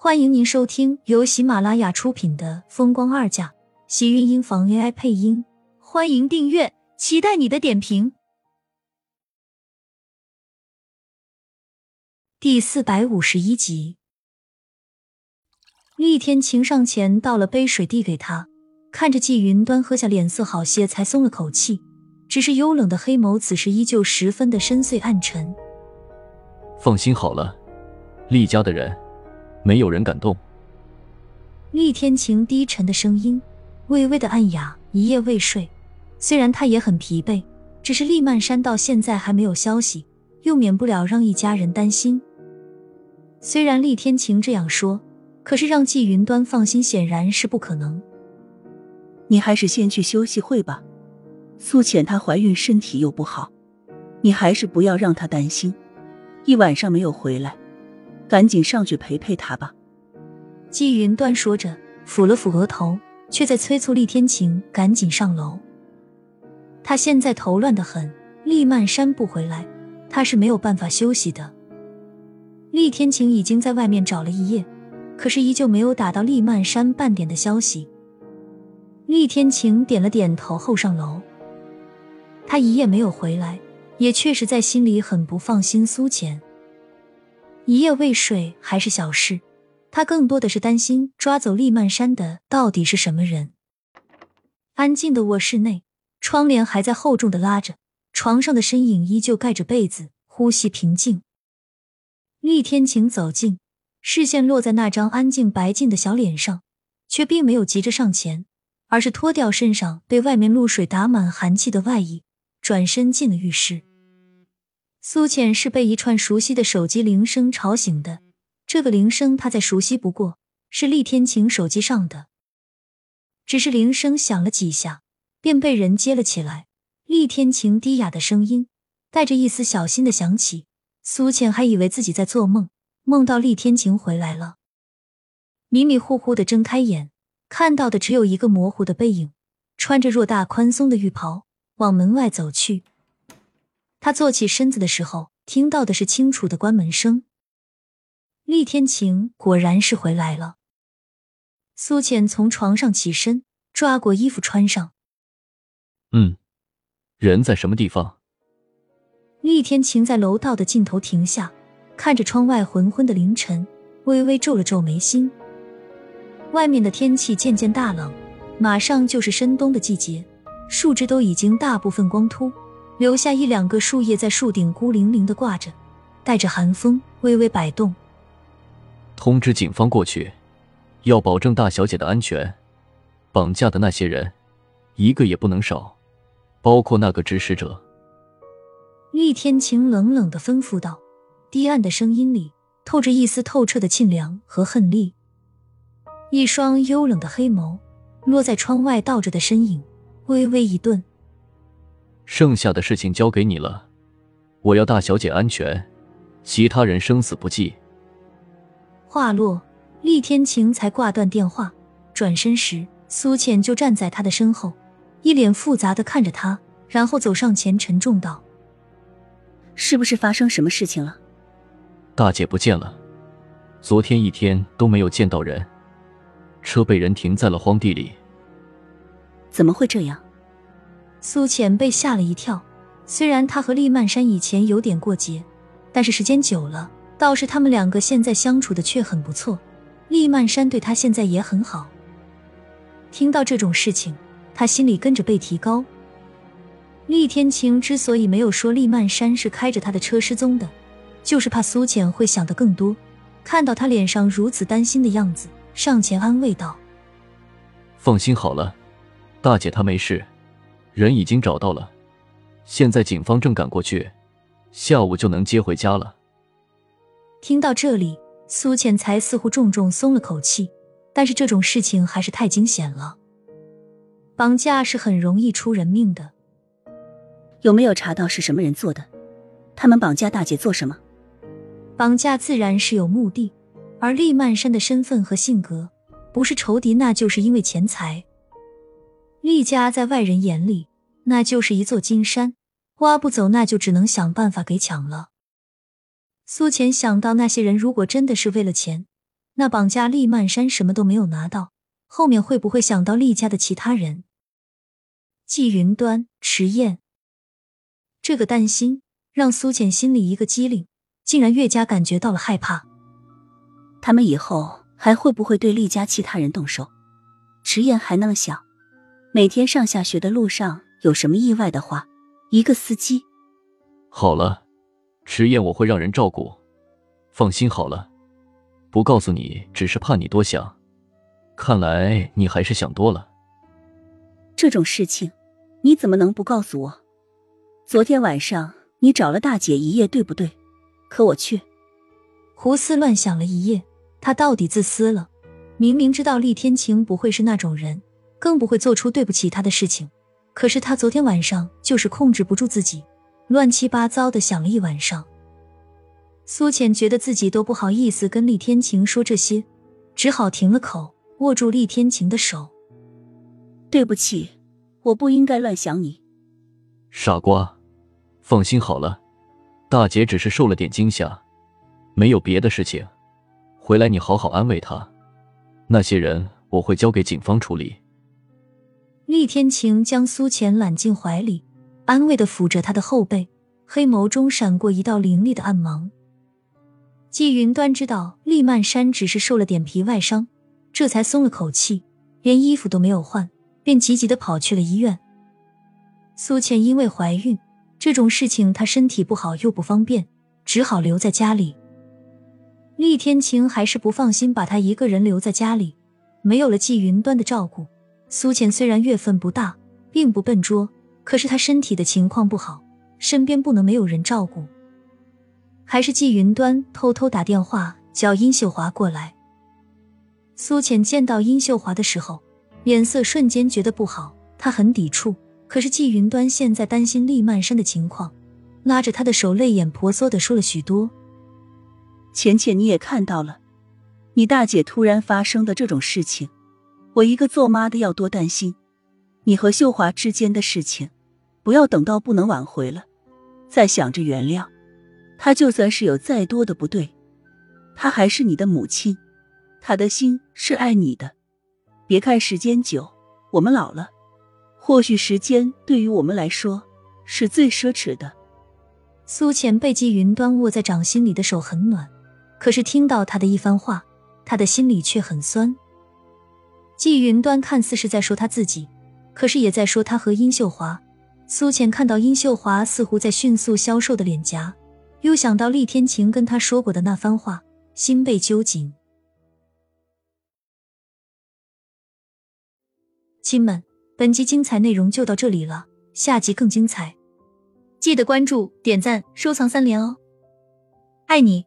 欢迎您收听由喜马拉雅出品的《风光二嫁》，喜运音房 AI 配音。欢迎订阅，期待你的点评。第四百五十一集，厉天晴上前倒了杯水递给他，看着季云端喝下，脸色好些，才松了口气。只是幽冷的黑眸此时依旧十分的深邃暗沉。放心好了，厉家的人没有人敢动。厉天晴低沉的声音微微的暗哑。一夜未睡，虽然他也很疲惫，只是厉曼山到现在还没有消息，又免不了让一家人担心。虽然厉天晴这样说，可是让季云端放心显然是不可能。你还是先去休息会吧。苏浅她怀孕，身体又不好，你还是不要让她担心。一晚上没有回来，赶紧上去陪陪他吧。季云端说着，抚了抚额头，却在催促厉天晴赶紧上楼。他现在头乱得很，厉曼山不回来，他是没有办法休息的。厉天晴已经在外面找了一夜，可是依旧没有打到厉曼山半点的消息。厉天晴点了点头后上楼。他一夜没有回来。也确实在心里很不放心苏浅。一夜未睡还是小事，他更多的是担心抓走厉曼山的到底是什么人。安静的卧室内，窗帘还在厚重的拉着，床上的身影依旧盖着被子，呼吸平静。厉天晴走近，视线落在那张安静白净的小脸上，却并没有急着上前，而是脱掉身上被外面露水打满寒气的外衣，转身进了浴室。苏浅是被一串熟悉的手机铃声吵醒的，这个铃声她再熟悉不过，是厉天晴手机上的。只是铃声响了几下，便被人接了起来。厉天晴低哑的声音带着一丝小心的响起，苏浅还以为自己在做梦，梦到厉天晴回来了。迷迷糊糊的睁开眼，看到的只有一个模糊的背影，穿着偌大宽松的浴袍往门外走去。他坐起身子的时候，听到的是清楚的关门声。厉天晴果然是回来了。苏浅从床上起身，抓过衣服穿上。嗯，人在什么地方？厉天晴在楼道的尽头停下，看着窗外昏昏的凌晨，微微皱了皱眉心。外面的天气渐渐大冷，马上就是深冬的季节，树枝都已经大部分光秃。留下一两个树叶在树顶孤零零的挂着，带着寒风微微摆动。通知警方过去，要保证大小姐的安全。绑架的那些人，一个也不能少，包括那个指使者。厉天晴冷冷的吩咐道，低暗的声音里透着一丝透彻的沁凉和恨厉。一双幽冷的黑眸落在窗外倒着的身影，微微一顿。剩下的事情交给你了，我要大小姐安全，其他人生死不计。话落，厉天晴才挂断电话，转身时，苏浅就站在他的身后，一脸复杂的看着他，然后走上前，沉重道：“是不是发生什么事情了？”大姐不见了，昨天一天都没有见到人，车被人停在了荒地里。怎么会这样？苏浅被吓了一跳，虽然他和厉曼山以前有点过节，但是时间久了，倒是他们两个现在相处的却很不错。厉曼山对他现在也很好。听到这种事情，他心里跟着被提高。厉天晴之所以没有说厉曼山是开着他的车失踪的，就是怕苏浅会想得更多。看到他脸上如此担心的样子，上前安慰道：“放心好了，大姐她没事。”人已经找到了，现在警方正赶过去，下午就能接回家了。听到这里，苏浅才似乎重重松了口气，但是这种事情还是太惊险了。绑架是很容易出人命的。有没有查到是什么人做的？他们绑架大姐做什么？绑架自然是有目的，而厉曼山的身份和性格，不是仇敌，那就是因为钱财。厉家在外人眼里，那就是一座金山，挖不走，那就只能想办法给抢了。苏浅想到那些人如果真的是为了钱，那绑架厉曼山什么都没有拿到，后面会不会想到厉家的其他人？季云端、迟燕，这个担心让苏浅心里一个机灵，竟然越加感觉到了害怕。他们以后还会不会对厉家其他人动手？迟燕还那么想，每天上下学的路上有什么意外的话，一个司机。好了，迟燕我会让人照顾，放心好了。不告诉你，只是怕你多想。看来你还是想多了。这种事情，你怎么能不告诉我？昨天晚上你找了大姐一夜，对不对？可我却胡思乱想了一夜。他到底自私了？明明知道厉天晴不会是那种人，更不会做出对不起他的事情。可是他昨天晚上就是控制不住自己，乱七八糟的想了一晚上。苏浅觉得自己都不好意思跟厉天晴说这些，只好停了口，握住厉天晴的手。对不起，我不应该乱想你。傻瓜，放心好了，大姐只是受了点惊吓，没有别的事情。回来你好好安慰她，那些人我会交给警方处理。厉天晴将苏浅揽进怀里，安慰的抚着她的后背，黑眸中闪过一道凌厉的暗芒。季云端知道厉曼山只是受了点皮外伤，这才松了口气，连衣服都没有换，便急急的跑去了医院。苏倩因为怀孕这种事情，她身体不好又不方便，只好留在家里。厉天晴还是不放心把她一个人留在家里，没有了季云端的照顾，苏浅虽然月份不大，并不笨拙，可是她身体的情况不好，身边不能没有人照顾。还是季云端偷偷打电话叫殷秀华过来。苏浅见到殷秀华的时候，脸色瞬间觉得不好，她很抵触。可是季云端现在担心厉曼山的情况，拉着她的手，泪眼婆娑的说了许多。浅浅，你也看到了，你大姐突然发生的这种事情，我一个做妈的要多担心。你和秀华之间的事情，不要等到不能挽回了，再想着原谅。他就算是有再多的不对，他还是你的母亲，他的心是爱你的。别看时间久，我们老了，或许时间对于我们来说是最奢侈的。苏浅被季云端握在掌心里的手很暖，可是听到他的一番话，他的心里却很酸。季云端看似是在说他自己，可是也在说他和殷秀华。苏浅看到殷秀华似乎在迅速消瘦的脸颊。又想到厉天晴跟他说过的那番话，心被揪紧。亲们，本集精彩内容就到这里了，下集更精彩，记得关注、点赞、收藏三连哦！爱你。